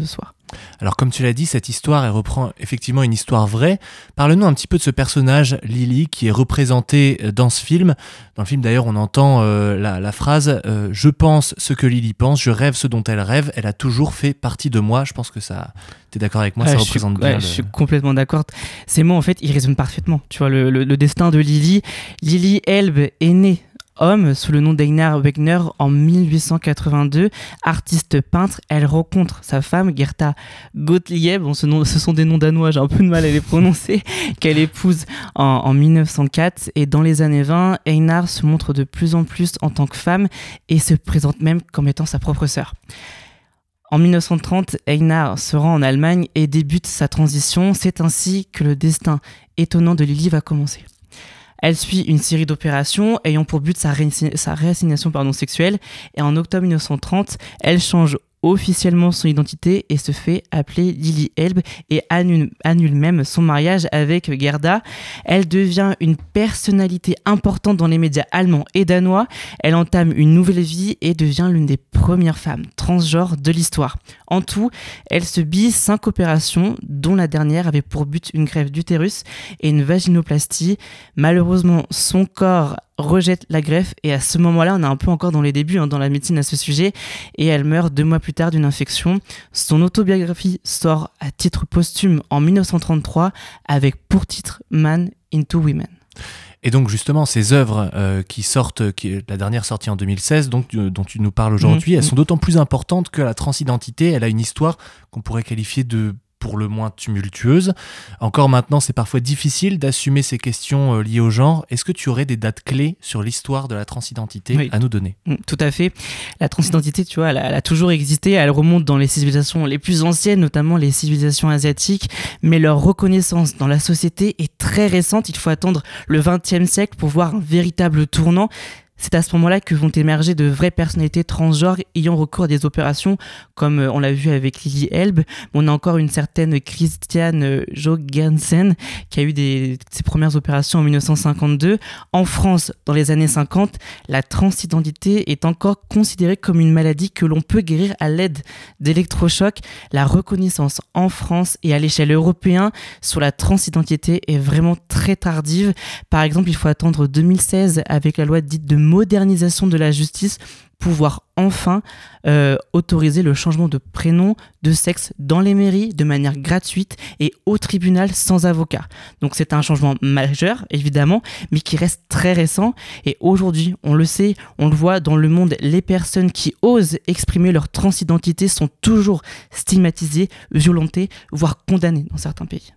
de soi. Alors comme tu l'as dit, cette histoire, elle reprend effectivement une histoire vraie. Parle-nous un petit peu de ce personnage, Lily, qui est représenté euh, dans ce film. Dans le film d'ailleurs, on entend euh, la, la, phrase euh, Je pense ce que Lily pense, je rêve ce dont elle rêve, elle a toujours fait partie de moi ». Je pense que ça... Tu es d'accord avec moi, ça je représente suis, bien ouais, le- je suis complètement d'accord. Ces mots, en fait, ils résonnent parfaitement. Tu vois, le, le- le destin de Lily. Lily Elbe est née homme sous le nom d'Einar Wegner en 1882. Artiste peintre, elle rencontre sa femme, Gerta Gottlieb. Bon, ce, sont des noms danois, j'ai un peu de mal à les prononcer. [laughs] Qu'elle épouse en, en 1904. Et dans les années 20, Einar se montre de plus en plus en tant que femme et se présente même comme étant sa propre sœur. En 1930, Einar se rend en Allemagne et débute sa transition. C'est ainsi que le destin étonnant de Lily va commencer. Elle suit une série d'opérations ayant pour but sa, réassi- sa réassignation sexuelle et en octobre 1930, elle change officiellement son identité et se fait appeler Lily Elbe et annule même son mariage avec Gerda. Elle devient une personnalité importante dans les médias allemands et danois. Elle entame une nouvelle vie et devient l'une des premières femmes transgenres de l'histoire. En tout, elle subit cinq opérations, dont la dernière avait pour but une greffe d'utérus et une vaginoplastie. Malheureusement, son corps rejette la greffe et à ce moment-là, on est un peu encore dans les débuts hein, dans la médecine à ce sujet et elle meurt deux mois plus tard d'une infection. Son autobiographie sort à titre posthume en 1933 avec pour titre Man into Women. Et donc justement, ces œuvres euh, qui sortent, qui, la dernière sortie en 2016, donc, euh, dont tu nous parles aujourd'hui, Mhm. elles sont d'autant plus importantes que la transidentité, elle a une histoire qu'on pourrait qualifier de pour le moins tumultueuse. Encore maintenant, c'est parfois difficile d'assumer ces questions euh, liées au genre. Est-ce que tu aurais des dates clés sur l'histoire de la transidentité Oui. à nous donner? Mm, Tout à fait. La transidentité, tu vois, elle a toujours existé. Elle remonte dans les civilisations les plus anciennes, notamment les civilisations asiatiques. Mais leur reconnaissance dans la société est très récente. Il faut attendre le XXe siècle pour voir un véritable tournant. C'est à ce moment-là que vont émerger de vraies personnalités transgenres ayant recours à des opérations, comme euh, on l'a vu avec Lily Elbe. On a encore une certaine Christiane euh, Jorgensen qui a eu ses premières opérations en 1952. En France, dans les années 50, la transidentité est encore considérée comme une maladie que l'on peut guérir à l'aide d'électrochocs. La reconnaissance en France et à l'échelle européenne sur la transidentité est vraiment très tardive. Par exemple, il faut attendre 2016 avec la loi dite de modernisation de la justice pouvoir enfin euh, autoriser le changement de prénom, de sexe dans les mairies de manière gratuite et au tribunal sans avocat. Donc c'est un changement majeur, évidemment, mais qui reste très récent. Et aujourd'hui, on le sait, on le voit dans le monde, les personnes qui osent exprimer leur transidentité sont toujours stigmatisées, violentées, voire condamnées dans certains pays.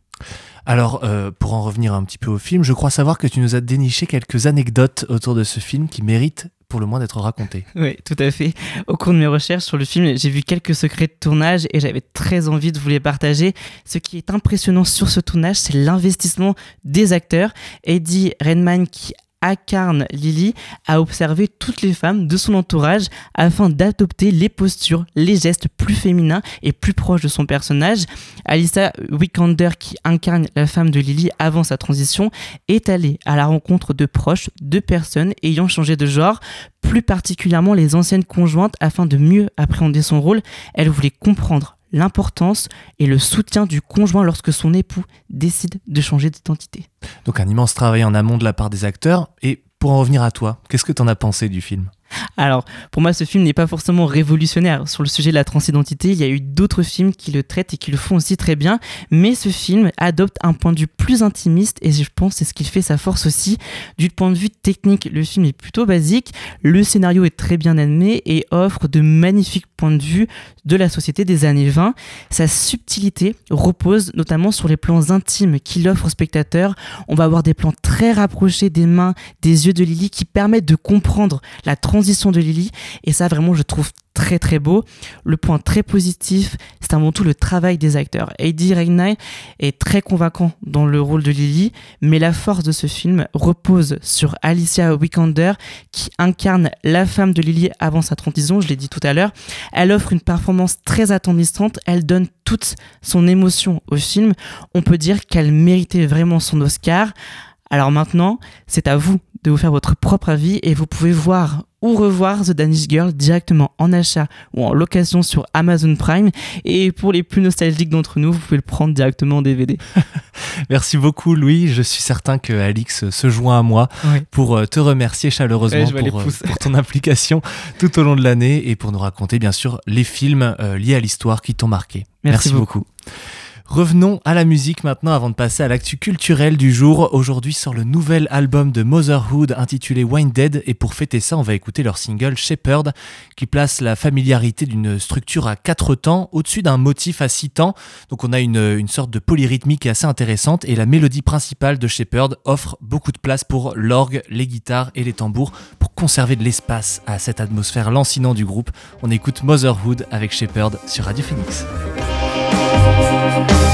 Alors, euh, pour en revenir un petit peu au film, je crois savoir que tu nous as déniché quelques anecdotes autour de ce film qui méritent pour le moins d'être racontées. [laughs] Oui, tout à fait. Au cours de mes recherches sur le film, j'ai vu quelques secrets de tournage et j'avais très envie de vous les partager. Ce qui est impressionnant sur ce tournage, c'est l'investissement des acteurs. Eddie Redmayne qui incarne Lily a observé toutes les femmes de son entourage afin d'adopter les postures, les gestes plus féminins et plus proches de son personnage. Alyssa Vikander qui incarne la femme de Lily avant sa transition est allée à la rencontre de proches, de personnes ayant changé de genre, plus particulièrement les anciennes conjointes afin de mieux appréhender son rôle. Elle voulait comprendre l'importance et le soutien du conjoint lorsque son époux décide de changer d'identité. Donc un immense travail en amont de la part des acteurs. Et pour en revenir à toi, qu'est-ce que tu en as pensé du film? Alors, pour moi, ce film n'est pas forcément révolutionnaire sur le sujet de la transidentité. Il y a eu d'autres films qui le traitent et qui le font aussi très bien. Mais ce film adopte un point de vue plus intimiste et je pense c'est ce qui fait sa force aussi. Du point de vue technique, le film est plutôt basique. Le scénario est très bien animé et offre de magnifiques points de vue de la société des années 20. Sa subtilité repose notamment sur les plans intimes qu'il offre aux spectateurs. On va avoir des plans très rapprochés des mains, des yeux de Lily qui permettent de comprendre la de Lily. Et ça, vraiment, je trouve très très beau. Le point très positif, c'est avant tout le travail des acteurs. Eddie Redmayne est très convaincant dans le rôle de Lily, mais la force de ce film repose sur Alicia Vikander qui incarne la femme de Lily avant sa transition, je l'ai dit tout à l'heure. Elle offre une performance très attendrissante, elle donne toute son émotion au film. On peut dire qu'elle méritait vraiment son Oscar. Alors maintenant, c'est à vous de vous faire votre propre avis et vous pouvez voir ou revoir The Danish Girl directement en achat ou en location sur Amazon Prime. Et pour les plus nostalgiques d'entre nous, vous pouvez le prendre directement en DVD. [laughs] Merci beaucoup Louis, je suis certain que Alix se joint à moi pour euh, te remercier chaleureusement pour, euh, pour ton implication tout au long de l'année et pour nous raconter bien sûr les films euh, liés à l'histoire qui t'ont marqué. Merci beaucoup. Revenons à la musique maintenant avant de passer à l'actu culturelle du jour. Aujourd'hui sort le nouvel album de Motherhood intitulé Winded et pour fêter ça on va écouter leur single Shepherd qui place la familiarité d'une structure à quatre temps au-dessus d'un motif à six temps. Donc on a une, sorte de polyrythmique assez intéressante et la mélodie principale de Shepherd offre beaucoup de place pour l'orgue, les guitares et les tambours pour conserver de l'espace à cette atmosphère lancinante du groupe. On écoute Motherhood avec Shepherd sur Radio Phoenix. Shepherd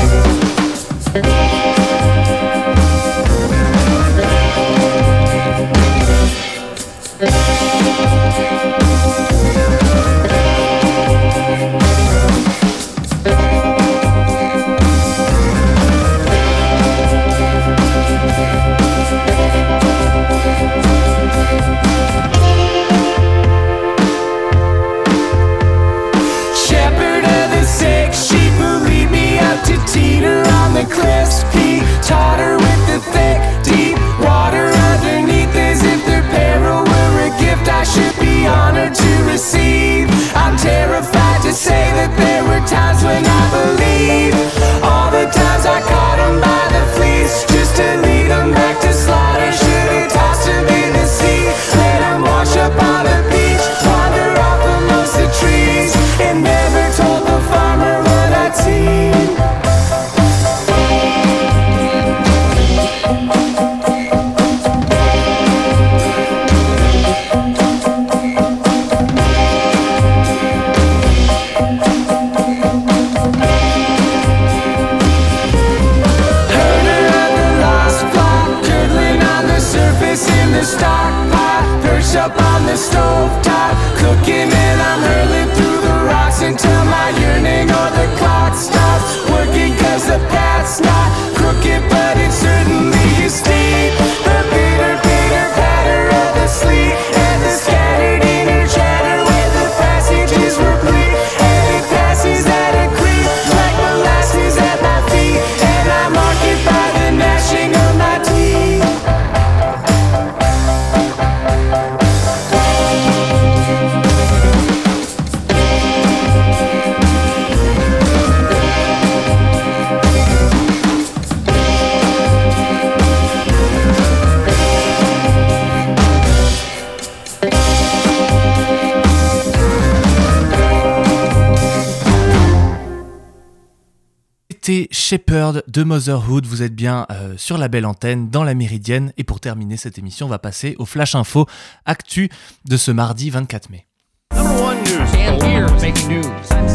de Motherhood. Vous êtes bien euh, sur la belle antenne dans la Méridienne. Et pour terminer cette émission, on va passer au Flash Info Actu de ce mardi 24 mai. Number one news. And here's making news. I'm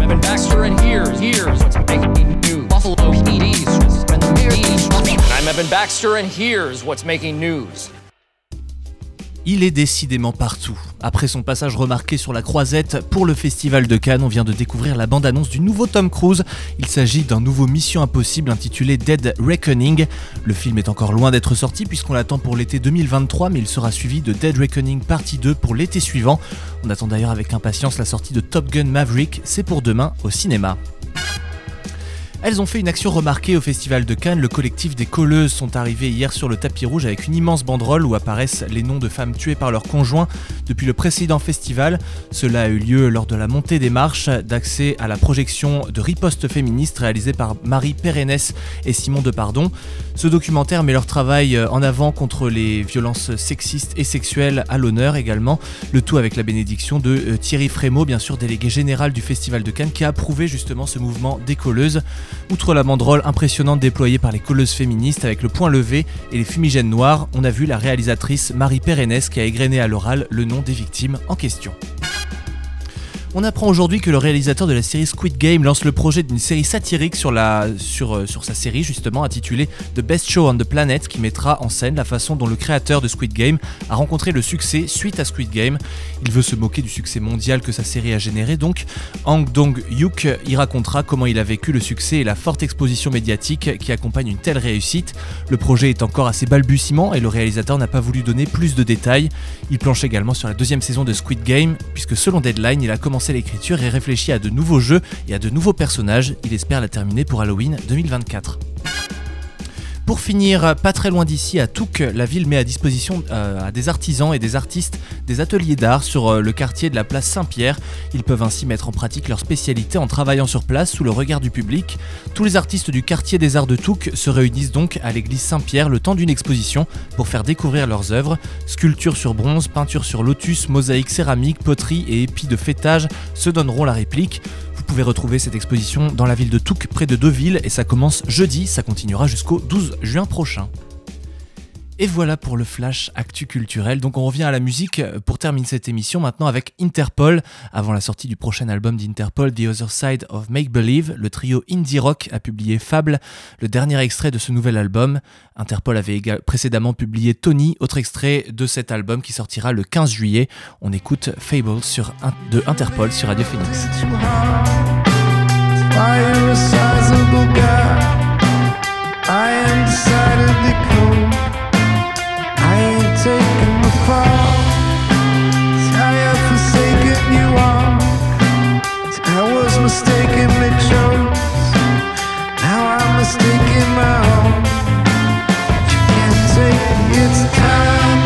Evan Baxter, and here's here's what's making news. Il est décidément partout. Après son passage remarqué sur la croisette pour le Festival de Cannes, on vient de découvrir la bande-annonce du nouveau Tom Cruise. Il s'agit d'un nouveau Mission Impossible intitulé Dead Reckoning. Le film est encore loin d'être sorti puisqu'on l'attend pour l'été 2023, mais il sera suivi de Dead Reckoning Partie 2 pour l'été suivant. On attend d'ailleurs avec impatience la sortie de Top Gun Maverick, c'est pour demain au cinéma. Elles ont fait une action remarquée au Festival de Cannes. Le collectif des colleuses sont arrivés hier sur le tapis rouge avec une immense banderole où apparaissent les noms de femmes tuées par leurs conjoints depuis le précédent festival. Cela a eu lieu lors de la montée des marches d'accès à la projection de Riposte féministe réalisée par Marie Pérennes et Simon Depardon. Ce documentaire met leur travail en avant contre les violences sexistes et sexuelles à l'honneur également. Le tout avec la bénédiction de euh, Thierry Frémaux, bien sûr délégué général du Festival de Cannes, qui a approuvé justement ce mouvement des colleuses. Outre la banderole impressionnante déployée par les colleuses féministes avec le point levé et les fumigènes noirs, on a vu la réalisatrice Marie Pérennes qui a égrené à l'oral le nom des victimes en question. On apprend aujourd'hui que le réalisateur de la série Squid Game lance le projet d'une série satirique euh, sur sa série justement intitulée The Best Show on the Planet qui mettra en scène la façon dont le créateur de Squid Game a rencontré le succès suite à Squid Game. Il veut se moquer du succès mondial que sa série a généré donc. Hang Dong-hyuk y racontera comment il a vécu le succès et la forte exposition médiatique qui accompagne une telle réussite. Le projet est encore assez balbutiement et le réalisateur n'a pas voulu donner plus de détails. Il planche également sur la deuxième saison de Squid Game puisque selon Deadline il a commencé l'écriture et réfléchi à de nouveaux jeux et à de nouveaux personnages. Il espère la terminer pour Halloween 2024. Pour finir, pas très loin d'ici, à Touques, la ville met à disposition euh, à des artisans et des artistes des ateliers d'art sur euh, le quartier de la place Saint-Pierre. Ils peuvent ainsi mettre en pratique leur spécialité en travaillant sur place sous le regard du public. Tous les artistes du quartier des arts de Touques se réunissent donc à l'église Saint-Pierre le temps d'une exposition pour faire découvrir leurs œuvres. Sculptures sur bronze, peinture sur lotus, mosaïque céramique, poterie et épis de fêtage se donneront la réplique. Vous pouvez retrouver cette exposition dans la ville de Touques près de Deauville et ça commence jeudi, ça continuera jusqu'au 12 juin prochain. Et voilà pour le flash actu culturel. Donc on revient à la musique pour terminer cette émission maintenant avec Interpol. Avant la sortie du prochain album d'Interpol, The Other Side of Make Believe, le trio indie rock a publié Fable, le dernier extrait de ce nouvel album. Interpol avait précédemment publié Tony, autre extrait de cet album qui sortira le 15 juillet. On écoute Fable de Interpol sur Radio Phoenix. I am. It's how forsaken you are. It's I was mistaken the chose. Now I'm mistaken my own. But you can't take. It's time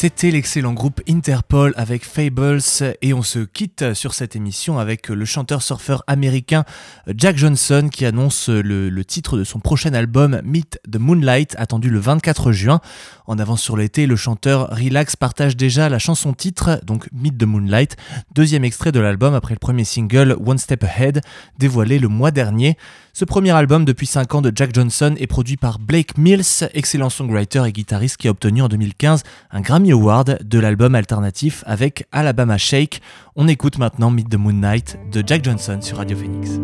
C'était l'excellent groupe Interpol avec Fables et on se quitte sur cette émission avec le chanteur-surfeur américain Jack Johnson qui annonce le, le titre de son prochain album Meet the Moonlight attendu le 24 juin. En avance sur l'été, le chanteur Relax partage déjà la chanson titre, donc Meet the Moonlight, deuxième extrait de l'album après le premier single One Step Ahead dévoilé le mois dernier. Ce premier album depuis 5 ans de Jack Johnson est produit par Blake Mills, excellent songwriter et guitariste qui a obtenu en 2015 un Grammy Award de l'album alternatif avec Alabama Shake. On écoute maintenant Meet the Moonlight de Jack Johnson sur Radio Phoenix.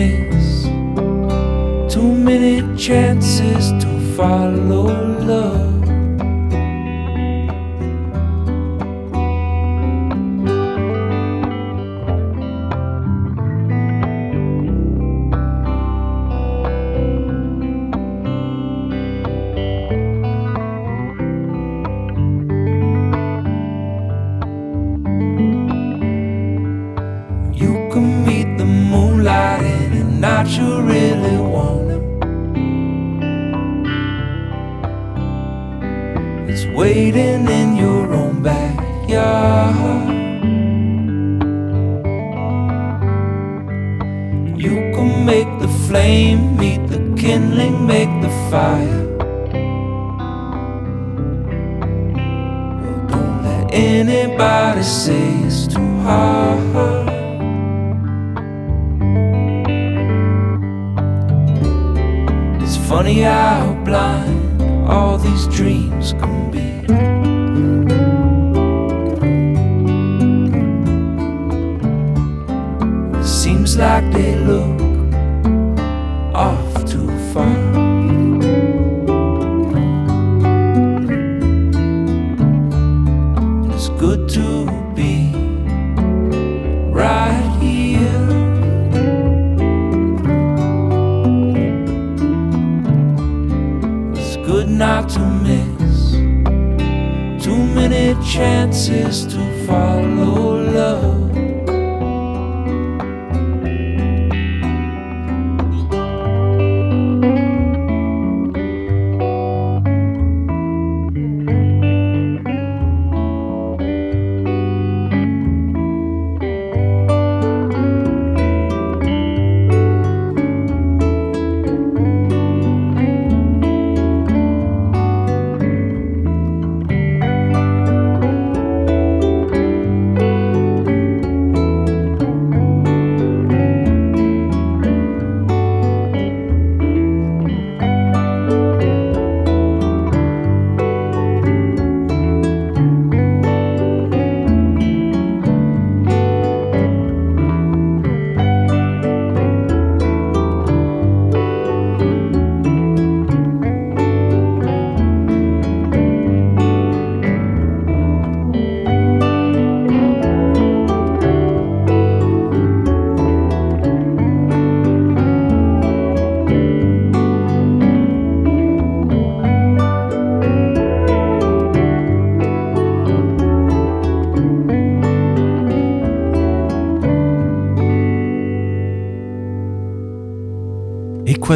Miss too many chances to follow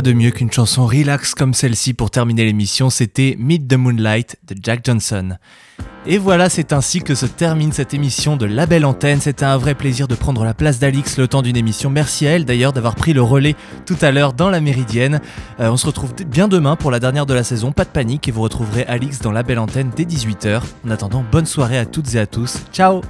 de mieux qu'une chanson relax comme celle-ci pour terminer l'émission, c'était Meet the Moonlight de Jack Johnson. Et voilà, c'est ainsi que se termine cette émission de La Belle Antenne. C'était un vrai plaisir de prendre la place d'Alix le temps d'une émission. Merci à elle d'ailleurs d'avoir pris le relais tout à l'heure dans la Méridienne. Euh, on se retrouve bien demain pour la dernière de la saison, pas de panique, et vous retrouverez Alix dans La Belle Antenne dès 18h. En attendant, bonne soirée à toutes et à tous. Ciao